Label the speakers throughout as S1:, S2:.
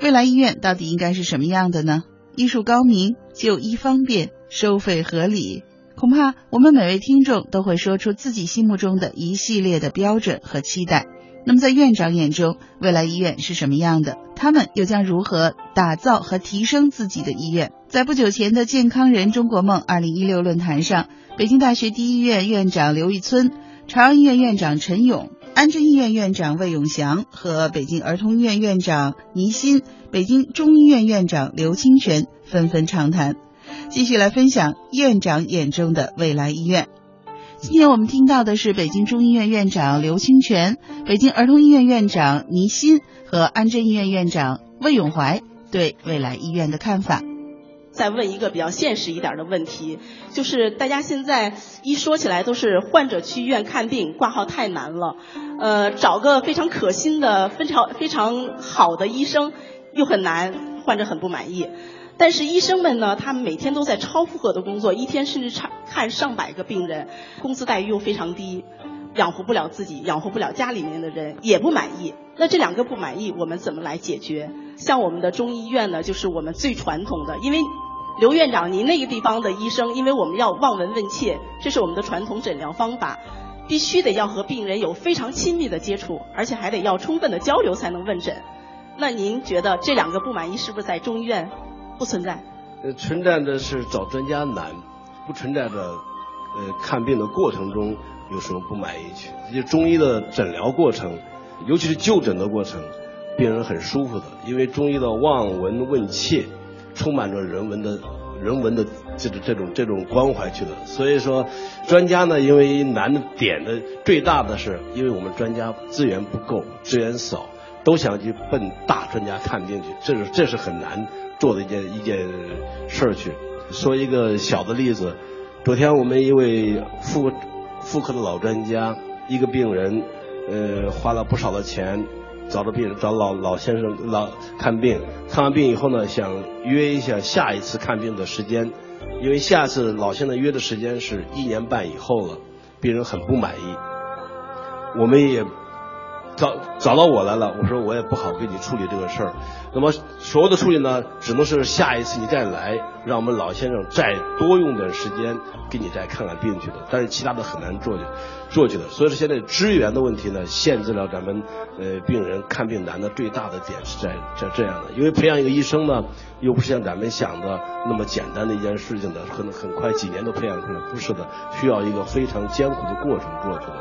S1: 未来医院到底应该是什么样的呢？医术高明，就医方便，收费合理。恐怕我们每位听众都会说出自己心目中的一系列的标准和期待。那么，在院长眼中，未来医院是什么样的？他们又将如何打造和提升自己的医院？在不久前的“健康人中国梦”二零一六论坛上，北京大学第一医院院长刘玉村、朝阳医院院长陈勇、安贞医院院长魏永祥和北京儿童医院院长倪欣、北京中医院院长刘清泉纷纷畅谈，继续来分享院长眼中的未来医院。今天我们听到的是北京中医院院长刘清泉、北京儿童医院院长倪欣和安贞医院院长魏永怀对未来医院的看法。
S2: 再问一个比较现实一点的问题，就是大家现在一说起来都是患者去医院看病挂号太难了，呃，找个非常可心的、非常非常好的医生又很难，患者很不满意。但是医生们呢，他们每天都在超负荷的工作，一天甚至看看上百个病人，工资待遇又非常低，养活不了自己，养活不了家里面的人，也不满意。那这两个不满意，我们怎么来解决？像我们的中医院呢，就是我们最传统的，因为刘院长您那个地方的医生，因为我们要望闻问切，这是我们的传统诊疗方法，必须得要和病人有非常亲密的接触，而且还得要充分的交流才能问诊。那您觉得这两个不满意是不是在中医院？不存在，
S3: 呃，存在的是找专家难，不存在的，呃，看病的过程中有什么不满意去？就中医的诊疗过程，尤其是就诊的过程，病人很舒服的，因为中医的望闻问切，充满着人文的、人文的这种这种这种关怀去的。所以说，专家呢，因为难的点的最大的是，因为我们专家资源不够，资源少，都想去奔大专家看病去，这是这是很难。做的一件一件事儿去，说一个小的例子。昨天我们一位妇妇科的老专家，一个病人，呃，花了不少的钱找到病人找老老先生老看病，看完病以后呢，想约一下下一次看病的时间，因为下次老先生约的时间是一年半以后了，病人很不满意，我们也。找找到我来了，我说我也不好给你处理这个事儿，那么所有的处理呢，只能是下一次你再来，让我们老先生再多用点时间给你再看看病去的，但是其他的很难做去做去的，所以说现在资源的问题呢，限制了咱们呃病人看病难的最大的点是在在这样的，因为培养一个医生呢，又不是像咱们想的那么简单的一件事情的，可能很快几年都培养出来，不是的，需要一个非常艰苦的过程做去的。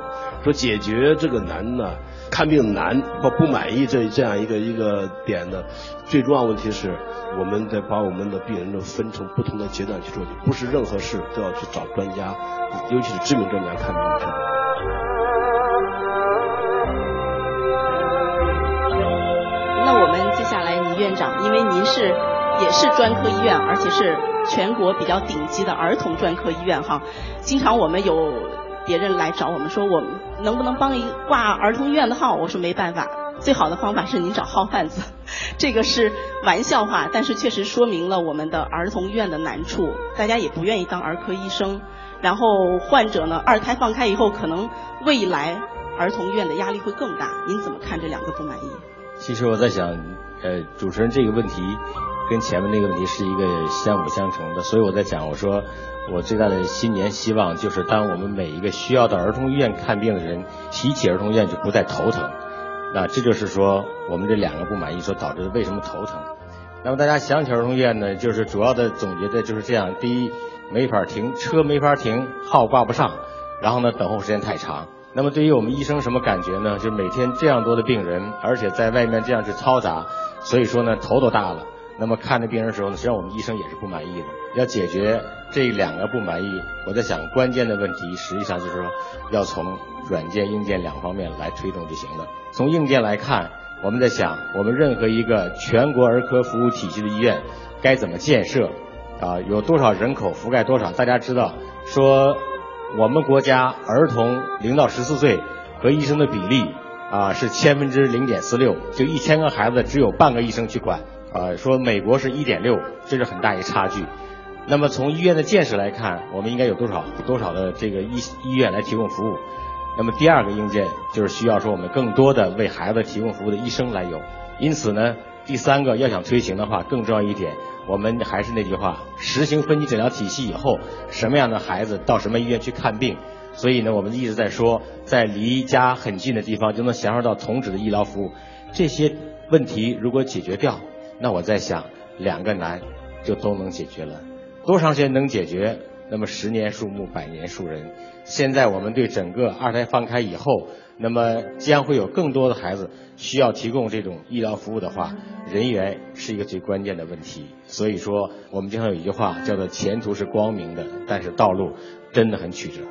S3: 说解决这个难呢？看病难或不满意这这样一个一个点的最重要问题是，我们得把我们的病人都分成不同的阶段去做，不是任何事都要去找专家，尤其是知名专家看病。
S2: 那我们接下来，倪院长，因为您是也是专科医院，而且是全国比较顶级的儿童专科医院哈，经常我们有。别人来找我们说，我们能不能帮一挂儿童医院的号？我说没办法，最好的方法是您找号贩子。这个是玩笑话，但是确实说明了我们的儿童医院的难处。大家也不愿意当儿科医生，然后患者呢，二胎放开以后，可能未来儿童医院的压力会更大。您怎么看这两个不满意？
S4: 其实我在想，呃，主持人这个问题跟前面那个问题是一个相辅相成的，所以我在讲，我说。我最大的新年希望就是，当我们每一个需要到儿童医院看病的人提起儿童医院，就不再头疼。那这就是说，我们这两个不满意所导致的为什么头疼。那么大家想起儿童医院呢，就是主要的总结的就是这样：第一，没法停车，没法停，号挂不上；然后呢，等候时间太长。那么对于我们医生什么感觉呢？就每天这样多的病人，而且在外面这样去嘈杂，所以说呢，头都大了。那么看着病人的时候呢，实际上我们医生也是不满意的。要解决这两个不满意，我在想关键的问题，实际上就是说要从软件、硬件两方面来推动就行了。从硬件来看，我们在想，我们任何一个全国儿科服务体系的医院该怎么建设？啊，有多少人口覆盖多少？大家知道，说我们国家儿童零到十四岁和医生的比例啊是千分之零点四六，就一千个孩子只有半个医生去管。呃，说美国是一点六，这是很大一差距。那么从医院的建设来看，我们应该有多少多少的这个医医院来提供服务？那么第二个硬件就是需要说我们更多的为孩子提供服务的医生来有。因此呢，第三个，要想推行的话，更重要一点，我们还是那句话，实行分级诊疗体系以后，什么样的孩子到什么医院去看病？所以呢，我们一直在说，在离家很近的地方就能享受到同质的医疗服务。这些问题如果解决掉，那我在想，两个难就都能解决了。多长时间能解决？那么十年树木，百年树人。现在我们对整个二胎放开以后，那么将会有更多的孩子需要提供这种医疗服务的话，人员是一个最关键的问题。所以说，我们经常有一句话叫做“前途是光明的，但是道路真的很曲折”。